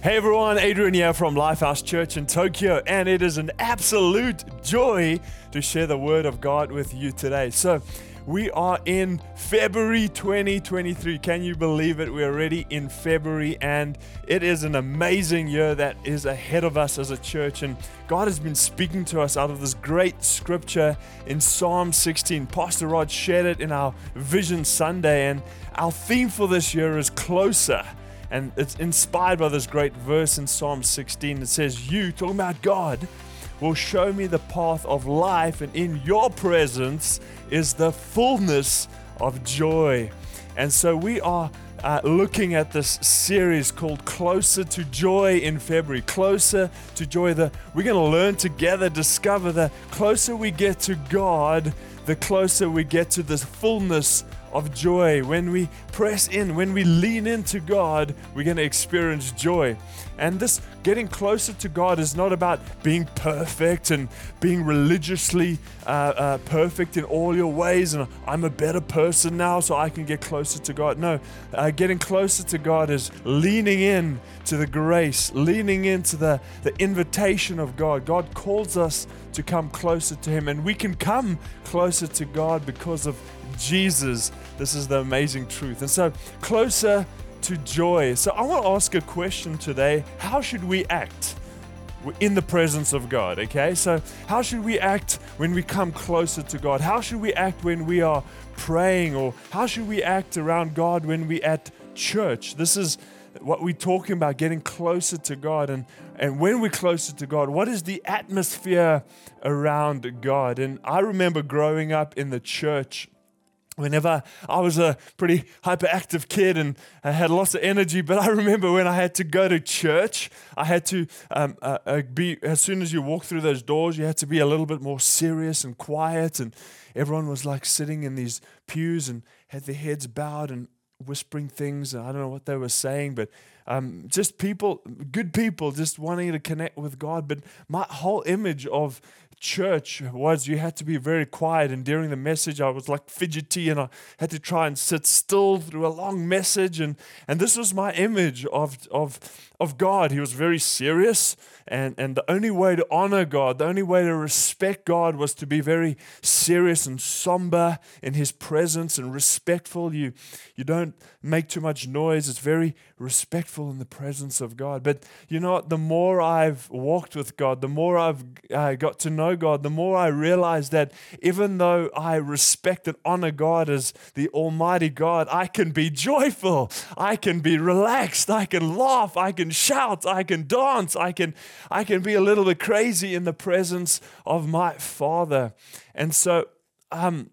Hey everyone, Adrian here from Lifehouse Church in Tokyo, and it is an absolute joy to share the Word of God with you today. So, we are in February 2023. Can you believe it? We're already in February, and it is an amazing year that is ahead of us as a church. And God has been speaking to us out of this great scripture in Psalm 16. Pastor Rod shared it in our Vision Sunday, and our theme for this year is closer. And it's inspired by this great verse in Psalm 16 that says, You, talking about God, will show me the path of life, and in your presence is the fullness of joy. And so we are uh, looking at this series called Closer to Joy in February. Closer to Joy. The, we're going to learn together, discover that closer we get to God, the closer we get to the fullness of joy. When we press in, when we lean into God, we're going to experience joy. And this getting closer to God is not about being perfect and being religiously uh, uh, perfect in all your ways and I'm a better person now so I can get closer to God. No, uh, getting closer to God is leaning in to the grace, leaning into the, the invitation of God. God calls us to come closer to Him, and we can come closer to God because of Jesus. This is the amazing truth. And so, closer to joy. So, I want to ask a question today How should we act? In the presence of God, okay? So, how should we act when we come closer to God? How should we act when we are praying? Or how should we act around God when we at church? This is what we're talking about getting closer to God and and when we're closer to God what is the atmosphere around God and I remember growing up in the church whenever I was a pretty hyperactive kid and I had lots of energy, but I remember when I had to go to church, I had to um, uh, uh, be, as soon as you walk through those doors, you had to be a little bit more serious and quiet. And everyone was like sitting in these pews and had their heads bowed and whispering things. I don't know what they were saying, but um, just people, good people, just wanting to connect with God. But my whole image of church was you had to be very quiet and during the message i was like fidgety and i had to try and sit still through a long message and and this was my image of of of god. He was very serious and and the only way to honor god the only way to respect god was to be very serious and somber in his presence and respectful. You you don't make too much noise. It's very respectful in the presence of god. But you know what? The more i've walked with god the more i've uh, got to know God, the more I realize that even though I respect and honor God as the Almighty God, I can be joyful, I can be relaxed, I can laugh, I can shout, I can dance, I can, I can be a little bit crazy in the presence of my Father. And so, um,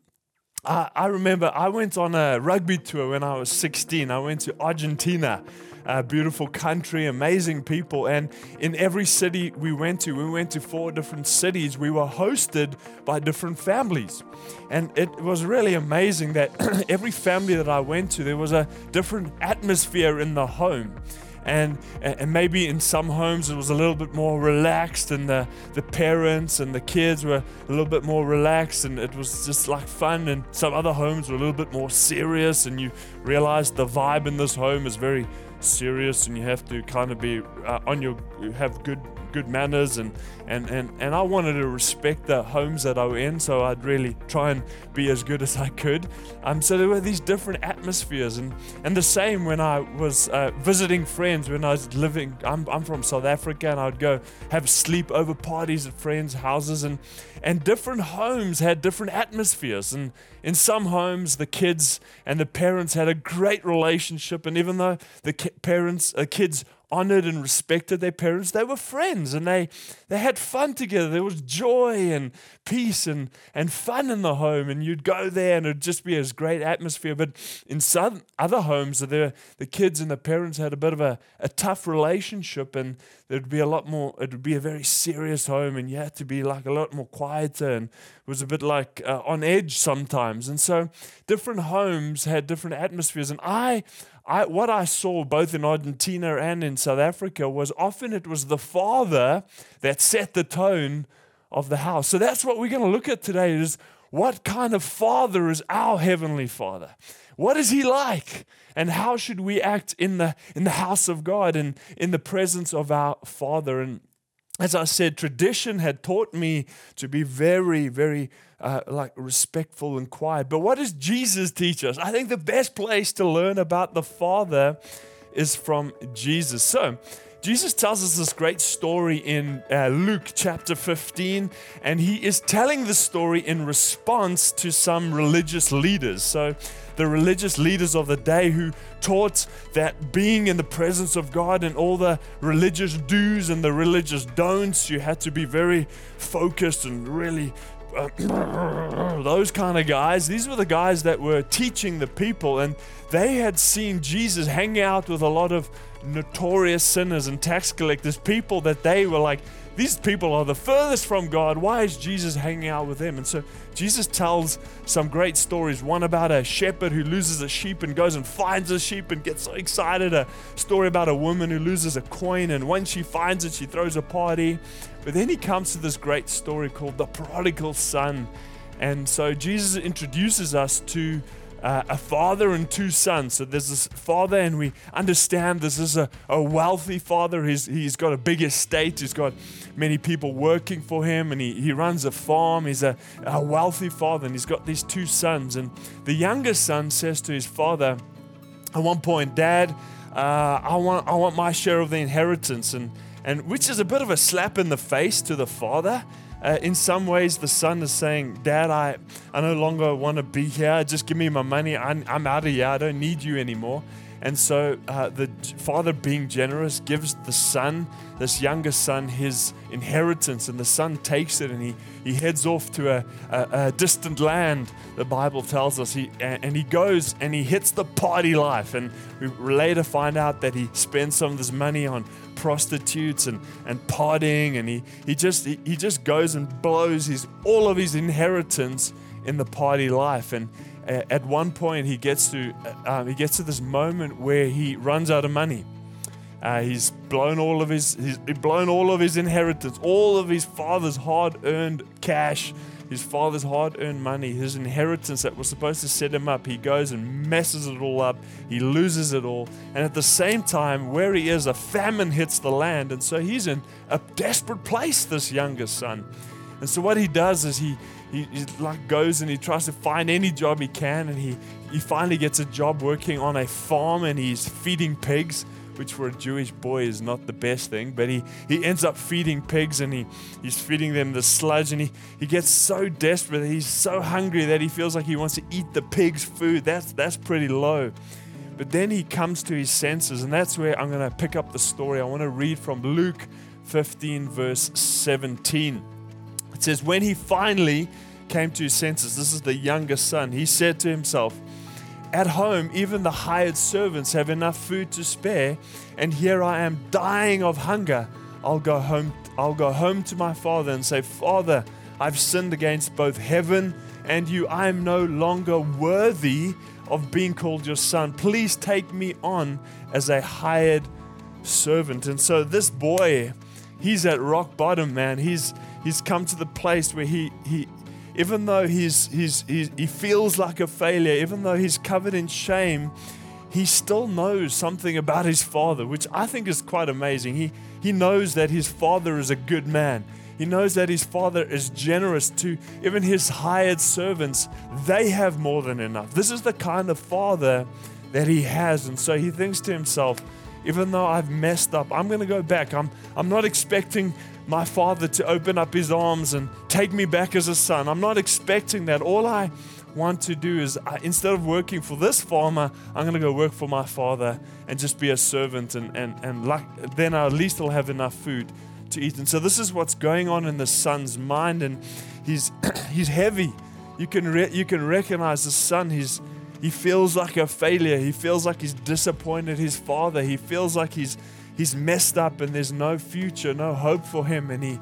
I, I remember I went on a rugby tour when I was 16. I went to Argentina uh, beautiful country, amazing people. And in every city we went to, we went to four different cities, we were hosted by different families. And it was really amazing that every family that I went to, there was a different atmosphere in the home and and maybe in some homes it was a little bit more relaxed and the the parents and the kids were a little bit more relaxed and it was just like fun. And some other homes were a little bit more serious and you realized the vibe in this home is very serious and you have to kind of be uh, on your have good good manners and, and and and I wanted to respect the homes that I were in so I'd really try and be as good as I could. Um so there were these different atmospheres and and the same when I was uh, visiting friends when I was living I'm, I'm from South Africa and I'd go have sleepover parties at friends houses and and different homes had different atmospheres. And in some homes the kids and the parents had a great relationship and even though the ki- parents uh, kids honored and respected their parents. They were friends and they, they had fun together. There was joy and peace and, and fun in the home. And you'd go there and it'd just be this great atmosphere. But in some other homes, the, the kids and the parents had a bit of a, a tough relationship and there'd be a lot more, it would be a very serious home and you had to be like a lot more quieter and it was a bit like uh, on edge sometimes. And so different homes had different atmospheres. And I, I, what I saw both in Argentina and in South Africa was often it was the father that set the tone of the house. So that's what we're going to look at today is what kind of father is our heavenly father? What is he like? And how should we act in the in the house of God and in the presence of our father? And as I said, tradition had taught me to be very, very uh, like respectful and quiet. But what does Jesus teach us? I think the best place to learn about the Father is from Jesus. So, Jesus tells us this great story in uh, Luke chapter 15, and he is telling the story in response to some religious leaders. So, the religious leaders of the day who taught that being in the presence of God and all the religious do's and the religious don'ts, you had to be very focused and really those kind of guys. These were the guys that were teaching the people, and they had seen Jesus hang out with a lot of notorious sinners and tax collectors, people that they were like, these people are the furthest from God. Why is Jesus hanging out with them? And so Jesus tells some great stories. One about a shepherd who loses a sheep and goes and finds a sheep and gets so excited. A story about a woman who loses a coin, and when she finds it, she throws a party. But then he comes to this great story called the prodigal son. And so Jesus introduces us to uh, a father and two sons. So there's this father, and we understand this is a, a wealthy father. He's, he's got a big estate, he's got many people working for him, and he, he runs a farm. He's a, a wealthy father, and he's got these two sons. And the youngest son says to his father, at one point, Dad, uh, I, want, I want my share of the inheritance. And, and which is a bit of a slap in the face to the father uh, in some ways, the son is saying, Dad, I, I no longer want to be here. Just give me my money. I'm, I'm out of here. I don't need you anymore. And so uh, the father, being generous, gives the son, this younger son, his inheritance. And the son takes it and he, he heads off to a, a, a distant land, the Bible tells us. He, and he goes and he hits the party life. And we later find out that he spends some of this money on prostitutes and, and partying, and he, he just he, he just goes and blows his all of his inheritance in the party life. And at one point, he gets to uh, um, he gets to this moment where he runs out of money. Uh, he's blown all of his he's blown all of his inheritance, all of his father's hard-earned cash his father's hard earned money, his inheritance that was supposed to set him up. He goes and messes it all up. He loses it all. And at the same time, where he is, a famine hits the land. And so he's in a desperate place, this youngest son. And so what he does is he, he, he like goes and he tries to find any job he can. And he, he finally gets a job working on a farm and he's feeding pigs which for a Jewish boy is not the best thing, but he, he ends up feeding pigs and he, he's feeding them the sludge and he, he gets so desperate, he's so hungry that he feels like he wants to eat the pig's food. That's, that's pretty low. But then he comes to his senses, and that's where I'm going to pick up the story. I want to read from Luke 15, verse 17. It says, When he finally came to his senses, this is the younger son, he said to himself, at home, even the hired servants have enough food to spare, and here I am dying of hunger. I'll go home I'll go home to my father and say, "Father, I've sinned against both heaven and you. I am no longer worthy of being called your son. Please take me on as a hired servant." And so this boy, he's at rock bottom, man. He's he's come to the place where he he even though he's, he's, he's, he feels like a failure, even though he's covered in shame, he still knows something about his father, which I think is quite amazing. He, he knows that his father is a good man. He knows that his father is generous to even his hired servants. They have more than enough. This is the kind of father that he has. And so he thinks to himself, even though I've messed up, I'm going to go back. I'm, I'm not expecting my father to open up his arms and take me back as a son. I'm not expecting that. All I want to do is I, instead of working for this farmer, I'm going to go work for my father and just be a servant. And, and, and like, then at least I'll have enough food to eat. And so this is what's going on in the son's mind. And he's, he's heavy. You can, re- you can recognize the son. He's, he feels like a failure. He feels like he's disappointed his father. He feels like he's, he's messed up and there's no future, no hope for him. And he,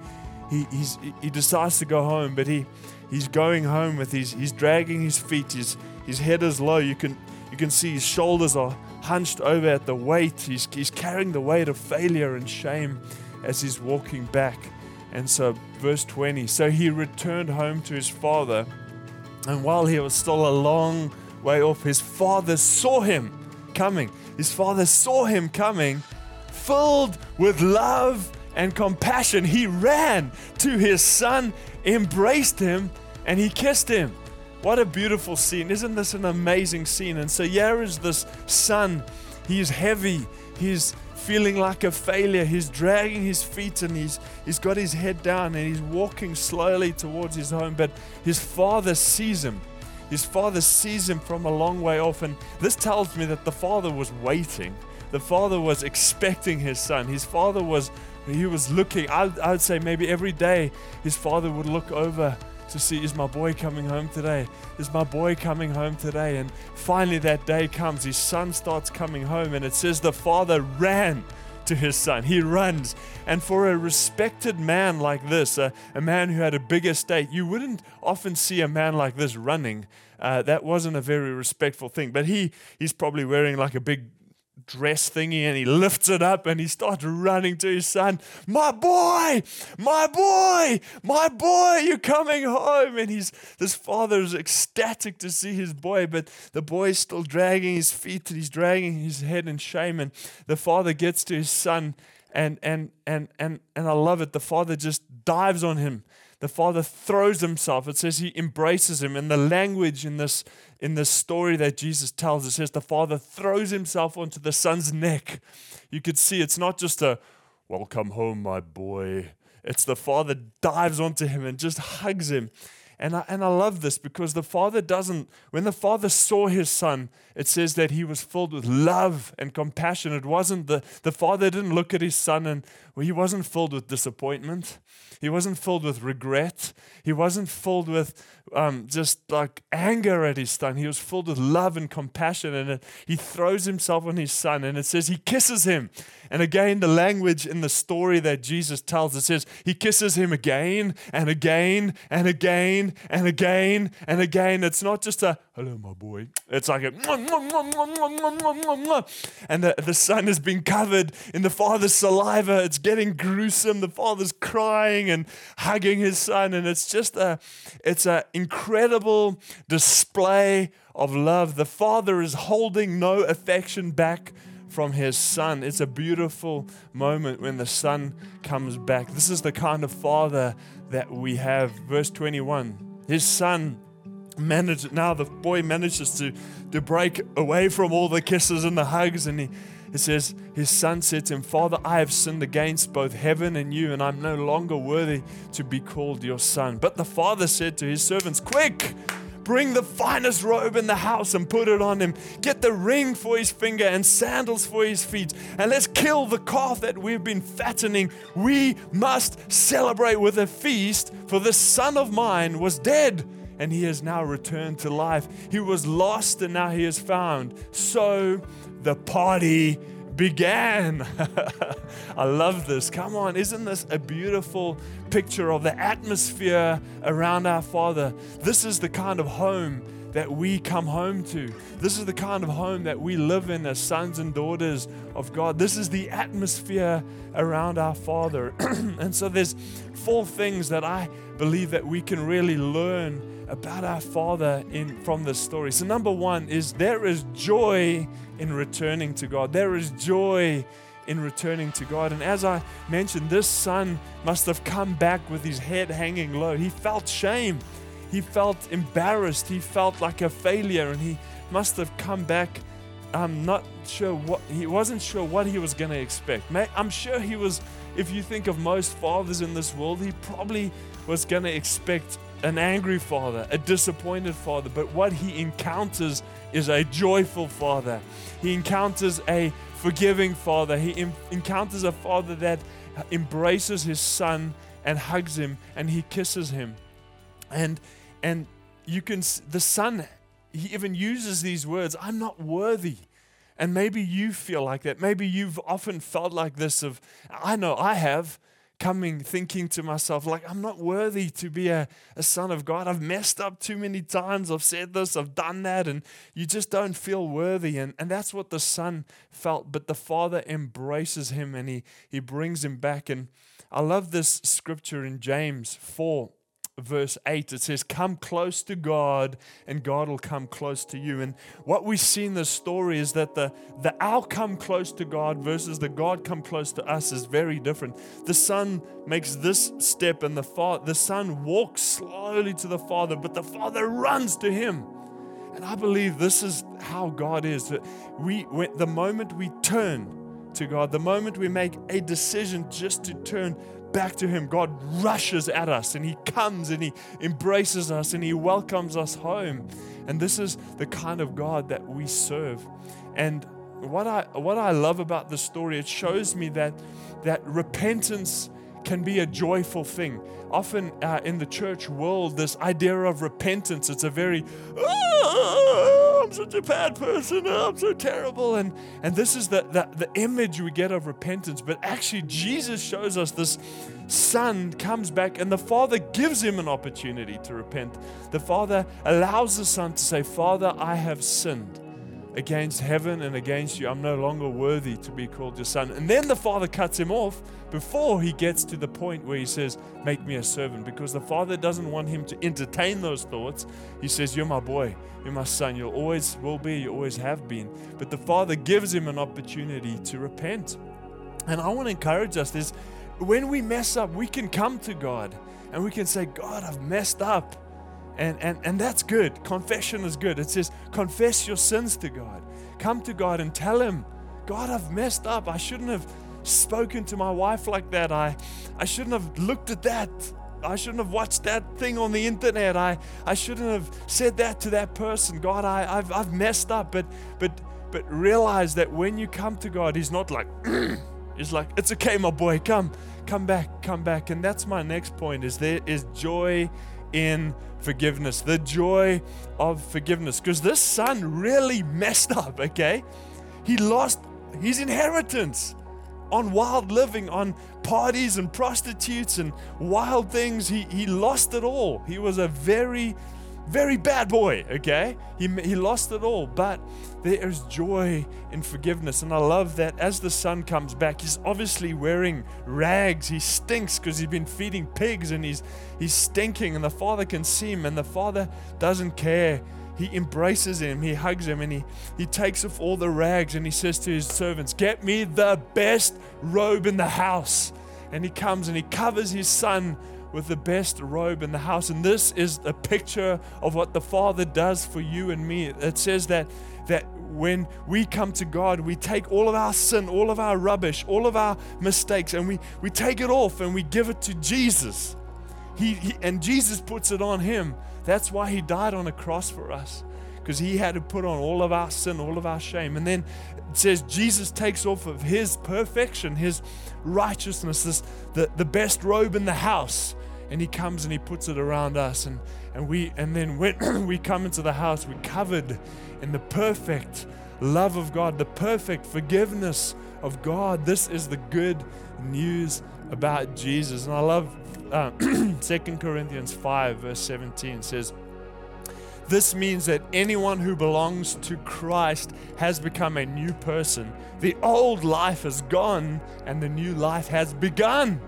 he, he decides to go home, but he, he's going home with his, he's dragging his feet. His, his head is low. You can, you can see his shoulders are hunched over at the weight. He's, he's carrying the weight of failure and shame as he's walking back. And so, verse 20 so he returned home to his father, and while he was still a long way off, his father saw him coming. His father saw him coming, filled with love and compassion. He ran to his son, embraced him, and he kissed him. What a beautiful scene. Isn't this an amazing scene? And so, here is this son. He's heavy. He's feeling like a failure. He's dragging his feet and he's, he's got his head down and he's walking slowly towards his home. But his father sees him. His father sees him from a long way off. And this tells me that the father was waiting. The father was expecting his son. His father was, he was looking. I, I would say maybe every day his father would look over to see is my boy coming home today? Is my boy coming home today? And finally, that day comes. His son starts coming home, and it says the father ran to his son. He runs. And for a respected man like this, a, a man who had a big estate, you wouldn't often see a man like this running. Uh, that wasn't a very respectful thing. But he, he's probably wearing like a big dress thingy and he lifts it up and he starts running to his son. My boy, my boy, my boy, you're coming home. And he's this father is ecstatic to see his boy, but the boy's still dragging his feet and he's dragging his head in shame. And the father gets to his son and and and and and I love it. The father just dives on him the father throws himself. It says he embraces him. And the language in this in this story that Jesus tells, it says the father throws himself onto the son's neck. You could see it's not just a welcome home, my boy. It's the father dives onto him and just hugs him. And I, and I love this because the father doesn't, when the father saw his son, it says that he was filled with love and compassion. It wasn't the, the father didn't look at his son and well, he wasn't filled with disappointment. He wasn't filled with regret. He wasn't filled with um, just like anger at his son. He was filled with love and compassion. And he throws himself on his son. And it says he kisses him. And again, the language in the story that Jesus tells, it says he kisses him again and again and again and again and again. It's not just a hello, my boy. It's like a and the, the son has been covered in the father's saliva. It's getting gruesome. The father's crying and hugging his son, and it's just a, it's an incredible display of love. The father is holding no affection back from his son. It's a beautiful moment when the son comes back. This is the kind of father that we have. Verse 21 His son managed, now the boy manages to, to break away from all the kisses and the hugs, and he, it says, His son said to him, Father, I have sinned against both heaven and you, and I'm no longer worthy to be called your son. But the father said to his servants, Quick! Bring the finest robe in the house and put it on him. Get the ring for his finger and sandals for his feet. And let's kill the calf that we've been fattening. We must celebrate with a feast, for this son of mine was dead and he has now returned to life. He was lost and now he is found. So the party began. I love this. Come on, isn't this a beautiful picture of the atmosphere around our Father? This is the kind of home that we come home to. This is the kind of home that we live in as sons and daughters of God. This is the atmosphere around our Father. and so there's four things that I believe that we can really learn about our Father in from this story. So number 1 is there is joy in returning to God. There is joy in returning to God. And as I mentioned, this son must have come back with his head hanging low. He felt shame. He felt embarrassed. He felt like a failure. And he must have come back. I'm not sure what he wasn't sure what he was going to expect. I'm sure he was, if you think of most fathers in this world, he probably was going to expect an angry father, a disappointed father, but what he encounters is a joyful father. He encounters a forgiving father. He em- encounters a father that embraces his son and hugs him and he kisses him. And and you can the son he even uses these words, I'm not worthy. And maybe you feel like that. Maybe you've often felt like this of I know I have coming thinking to myself, like, I'm not worthy to be a, a son of God. I've messed up too many times. I've said this, I've done that, and you just don't feel worthy. And, and that's what the son felt. But the father embraces him and he, he brings him back. And I love this scripture in James 4 verse 8, it says, Come close to God, and God will come close to you. And what we see in this story is that the, the outcome close to God versus the God come close to us is very different. The son makes this step, and the, fa- the son walks slowly to the father, but the father runs to him. And I believe this is how God is. That we, the moment we turn to God, the moment we make a decision just to turn back to Him, God rushes at us and He comes and He embraces us and He welcomes us home. And this is the kind of God that we serve. And what I, what I love about this story, it shows me that, that repentance can be a joyful thing. Often uh, in the church world, this idea of repentance, it's a very, oh, I'm such a bad person, oh, I'm so terrible. And, and this is the, the, the image we get of repentance. But actually, Jesus shows us this son comes back and the father gives him an opportunity to repent. The father allows the son to say, Father, I have sinned against heaven and against you. I'm no longer worthy to be called your son. And then the father cuts him off before he gets to the point where he says, Make me a servant, because the father doesn't want him to entertain those thoughts. He says, You're my boy, you're my son, you'll always will be, you always have been. But the father gives him an opportunity to repent. And I want to encourage us this when we mess up, we can come to God and we can say, God, I've messed up. And, and, and that's good. Confession is good. It says, confess your sins to God. Come to God and tell Him, God, I've messed up. I shouldn't have spoken to my wife like that. I, I shouldn't have looked at that. I shouldn't have watched that thing on the internet. I, I shouldn't have said that to that person. God, I, I've, I've messed up. But, but, but realize that when you come to God, He's not like, He's like, it's okay, my boy, come, come back, come back. And that's my next point is there is joy in forgiveness, the joy of forgiveness. Because this son really messed up, okay? He lost his inheritance on wild living, on parties and prostitutes and wild things. He, he lost it all. He was a very, very bad boy, okay? He, he lost it all. But there is joy in forgiveness. And I love that as the son comes back, he's obviously wearing rags. He stinks because he's been feeding pigs and he's, he's stinking, and the father can see him, and the father doesn't care. He embraces him, he hugs him, and he, he takes off all the rags and he says to his servants, Get me the best robe in the house. And he comes and he covers his son with the best robe in the house. And this is a picture of what the Father does for you and me. It says that that when we come to God, we take all of our sin, all of our rubbish, all of our mistakes, and we, we take it off and we give it to Jesus. He, he, and Jesus puts it on him. That's why he died on a cross for us, because he had to put on all of our sin, all of our shame. And then it says Jesus takes off of his perfection, his righteousness, this, the, the best robe in the house, and he comes and he puts it around us. And, and we and then when we come into the house, we're covered in the perfect love of God, the perfect forgiveness of God. This is the good news about Jesus. And I love uh, 2 Corinthians 5, verse 17 says, This means that anyone who belongs to Christ has become a new person. The old life is gone and the new life has begun.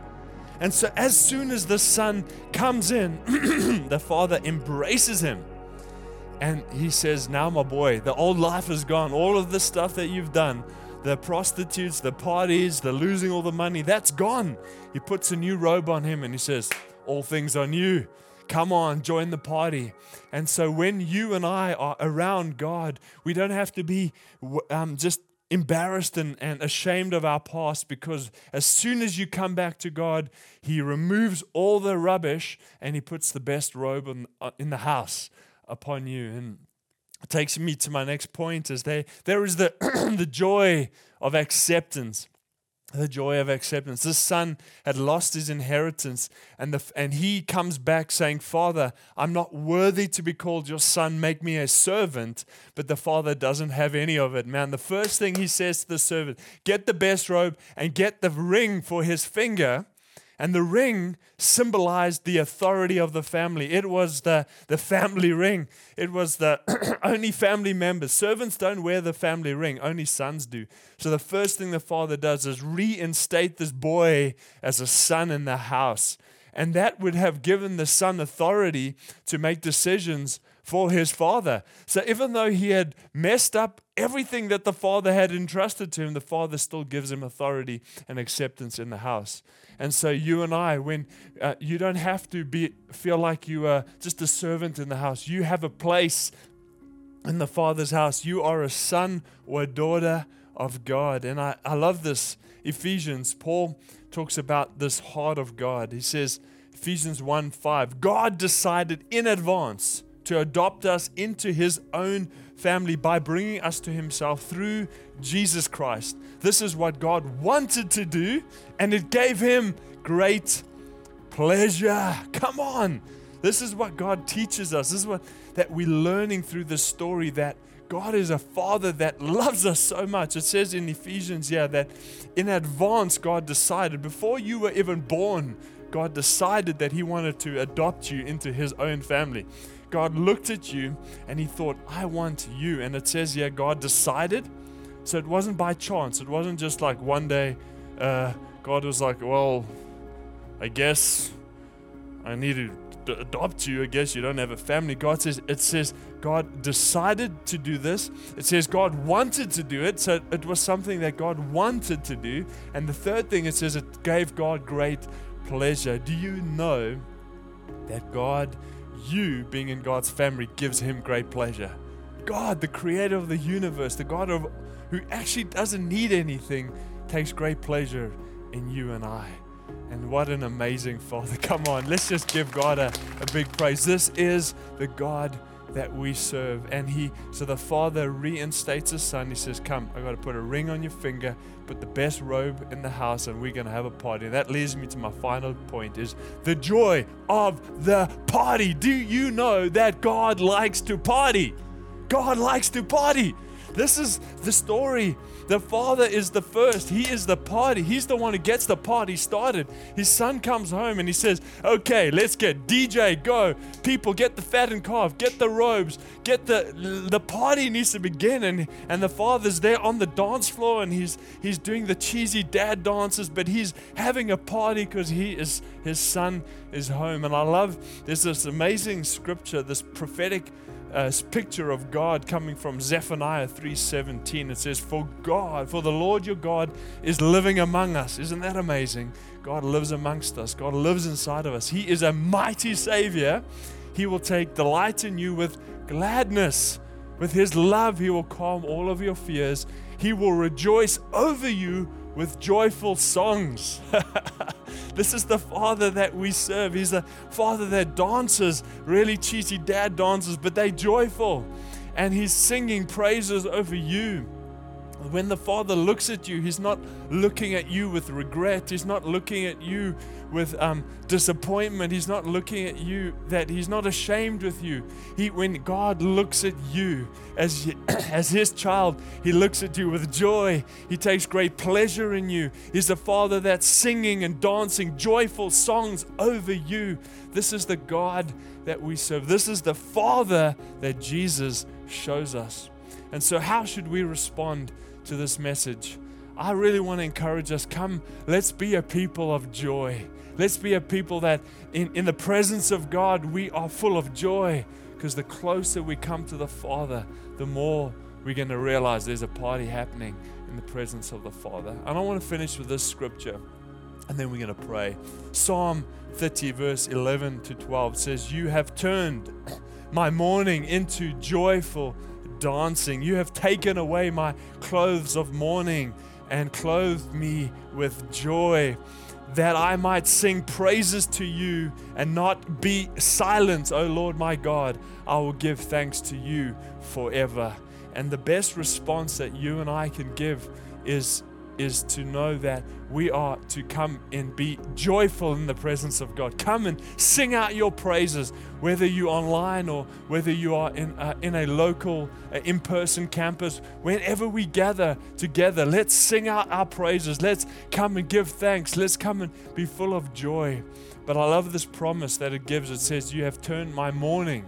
And so, as soon as the Son comes in, the Father embraces him and he says, Now, my boy, the old life is gone. All of the stuff that you've done, the prostitutes, the parties, the losing all the money, that's gone. He puts a new robe on him and he says, All things are new. Come on, join the party. And so when you and I are around God, we don't have to be um, just embarrassed and, and ashamed of our past because as soon as you come back to God, He removes all the rubbish and He puts the best robe in, uh, in the house upon you. And it takes me to my next point is there, there is the, the joy of acceptance the joy of acceptance. This son had lost his inheritance, and, the, and he comes back saying, Father, I'm not worthy to be called your son. Make me a servant. But the father doesn't have any of it. Man, the first thing he says to the servant, get the best robe and get the ring for his finger and the ring symbolized the authority of the family. It was the, the family ring. It was the only family members. Servants don't wear the family ring, only sons do. So the first thing the father does is reinstate this boy as a son in the house. And that would have given the son authority to make decisions for his father. So even though he had messed up everything that the father had entrusted to him, the father still gives him authority and acceptance in the house. And so you and I, when uh, you don't have to be feel like you are just a servant in the house, you have a place in the Father's house. You are a son or a daughter of God. And I, I love this. Ephesians, Paul talks about this heart of God. He says, Ephesians 1 5, God decided in advance to adopt us into his own family by bringing us to himself through Jesus Christ. This is what God wanted to do, and it gave him great pleasure. Come on. This is what God teaches us. This is what that we're learning through this story that God is a father that loves us so much. It says in Ephesians, yeah, that in advance God decided, before you were even born, God decided that He wanted to adopt you into His own family. God looked at you and He thought, I want you. And it says, yeah, God decided. So it wasn't by chance. It wasn't just like one day uh, God was like, well, I guess I need to d- adopt you. I guess you don't have a family. God says, it says God decided to do this. It says God wanted to do it. So it was something that God wanted to do. And the third thing, it says it gave God great pleasure. Do you know that God you being in God's family gives him great pleasure. God, the creator of the universe, the God of who actually doesn't need anything, takes great pleasure in you and I. And what an amazing Father. Come on, let's just give God a, a big praise. This is the God that we serve. And he, so the father reinstates his son. He says, Come, I got to put a ring on your finger, put the best robe in the house, and we're going to have a party. That leads me to my final point is the joy of the party. Do you know that God likes to party? God likes to party. This is the story the father is the first. He is the party. He's the one who gets the party started. His son comes home and he says, Okay, let's get DJ, go. People, get the fattened calf, get the robes, get the the party needs to begin. And, and the father's there on the dance floor and he's he's doing the cheesy dad dances, but he's having a party because he is his son is home. And I love there's this amazing scripture, this prophetic uh, picture of God coming from Zephaniah 3:17. It says, "For God, for the Lord your God is living among us." Isn't that amazing? God lives amongst us. God lives inside of us. He is a mighty Savior. He will take delight in you with gladness. With His love, He will calm all of your fears. He will rejoice over you with joyful songs. this is the Father that we serve. He's a Father that dances, really cheesy dad dances, but they're joyful. And He's singing praises over you. When the Father looks at you, He's not looking at you with regret. He's not looking at you with um, disappointment. He's not looking at you that He's not ashamed with you. He, when God looks at you as, as His child, He looks at you with joy. He takes great pleasure in you. He's a Father that's singing and dancing joyful songs over you. This is the God that we serve. This is the Father that Jesus shows us. And so, how should we respond to this message? I really want to encourage us come, let's be a people of joy. Let's be a people that, in, in the presence of God, we are full of joy. Because the closer we come to the Father, the more we're going to realize there's a party happening in the presence of the Father. And I want to finish with this scripture, and then we're going to pray. Psalm 30, verse 11 to 12 says, You have turned my mourning into joyful dancing. You have taken away my clothes of mourning and clothed me with joy, that I might sing praises to you and not be silent, O Lord my God. I will give thanks to you forever. And the best response that you and I can give is is to know that we are to come and be joyful in the presence of God. Come and sing out your praises, whether you're online or whether you are in, uh, in a local, uh, in person campus. Whenever we gather together, let's sing out our praises. Let's come and give thanks. Let's come and be full of joy. But I love this promise that it gives. It says, You have turned my mourning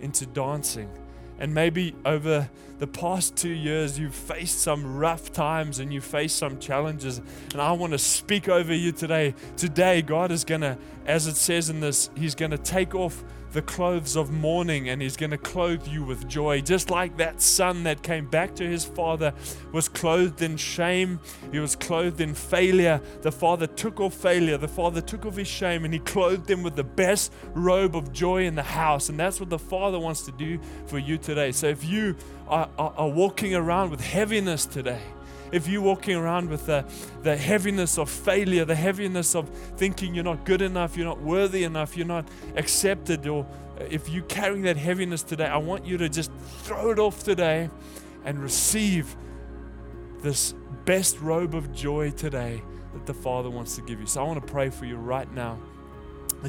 into dancing. And maybe over the past two years, you've faced some rough times and you faced some challenges. And I want to speak over you today. Today, God is going to, as it says in this, He's going to take off the clothes of mourning and he's going to clothe you with joy. Just like that son that came back to his father was clothed in shame, he was clothed in failure. The father took off failure, the father took off his shame, and he clothed him with the best robe of joy in the house. And that's what the father wants to do for you today. So if you are, are, are walking around with heaviness today, if you're walking around with the, the heaviness of failure, the heaviness of thinking you're not good enough, you're not worthy enough, you're not accepted, or uh, if you're carrying that heaviness today, I want you to just throw it off today and receive this best robe of joy today that the Father wants to give you. So I want to pray for you right now.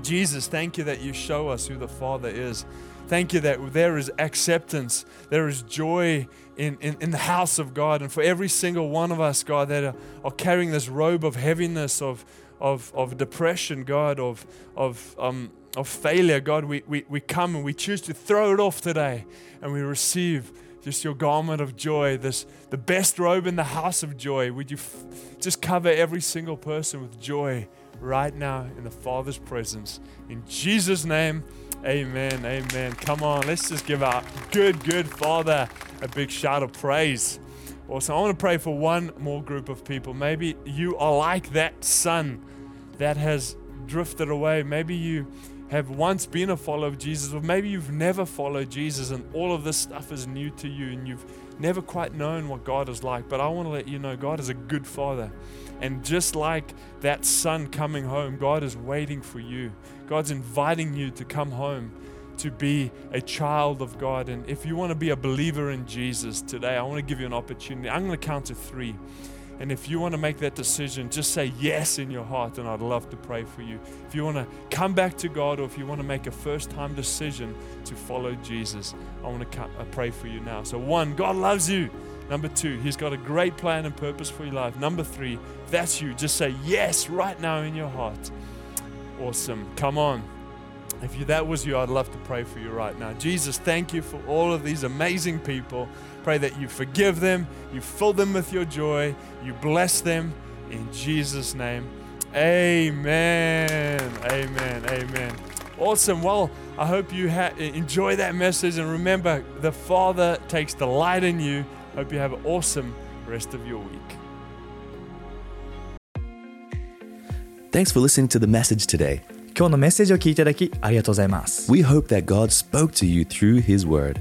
Jesus, thank you that you show us who the Father is. Thank you that there is acceptance, there is joy in, in, in, the house of God. And for every single one of us, God, that are, are carrying this robe of heaviness, of, of, of depression, God, of, of, um, of failure, God, we, we, we come and we choose to throw it off today and we receive just your garment of joy, this the best robe in the house of joy. Would you f- just cover every single person with joy right now in the Father's presence? In Jesus' name, amen. Amen. Come on, let's just give our good, good Father a big shout of praise. Also, I want to pray for one more group of people. Maybe you are like that son that has drifted away. Maybe you have once been a follower of Jesus, or maybe you've never followed Jesus and all of this stuff is new to you and you've never quite known what God is like. But I want to let you know God is a good father. And just like that son coming home, God is waiting for you. God's inviting you to come home to be a child of God. And if you want to be a believer in Jesus today, I want to give you an opportunity. I'm going to count to three. And if you want to make that decision, just say yes in your heart, and I'd love to pray for you. If you want to come back to God, or if you want to make a first time decision to follow Jesus, I want to pray for you now. So, one, God loves you. Number two, He's got a great plan and purpose for your life. Number three, that's you. Just say yes right now in your heart. Awesome. Come on. If you, that was you, I'd love to pray for you right now. Jesus, thank you for all of these amazing people. Pray that you forgive them, you fill them with your joy, you bless them in Jesus' name. Amen. Amen. Amen. Awesome. Well, I hope you ha- enjoy that message. And remember, the Father takes delight in you. Hope you have an awesome rest of your week. Thanks for listening to the message today. 今日のメッセージを聞いていただきありがとうございます We hope that God spoke to you through His Word.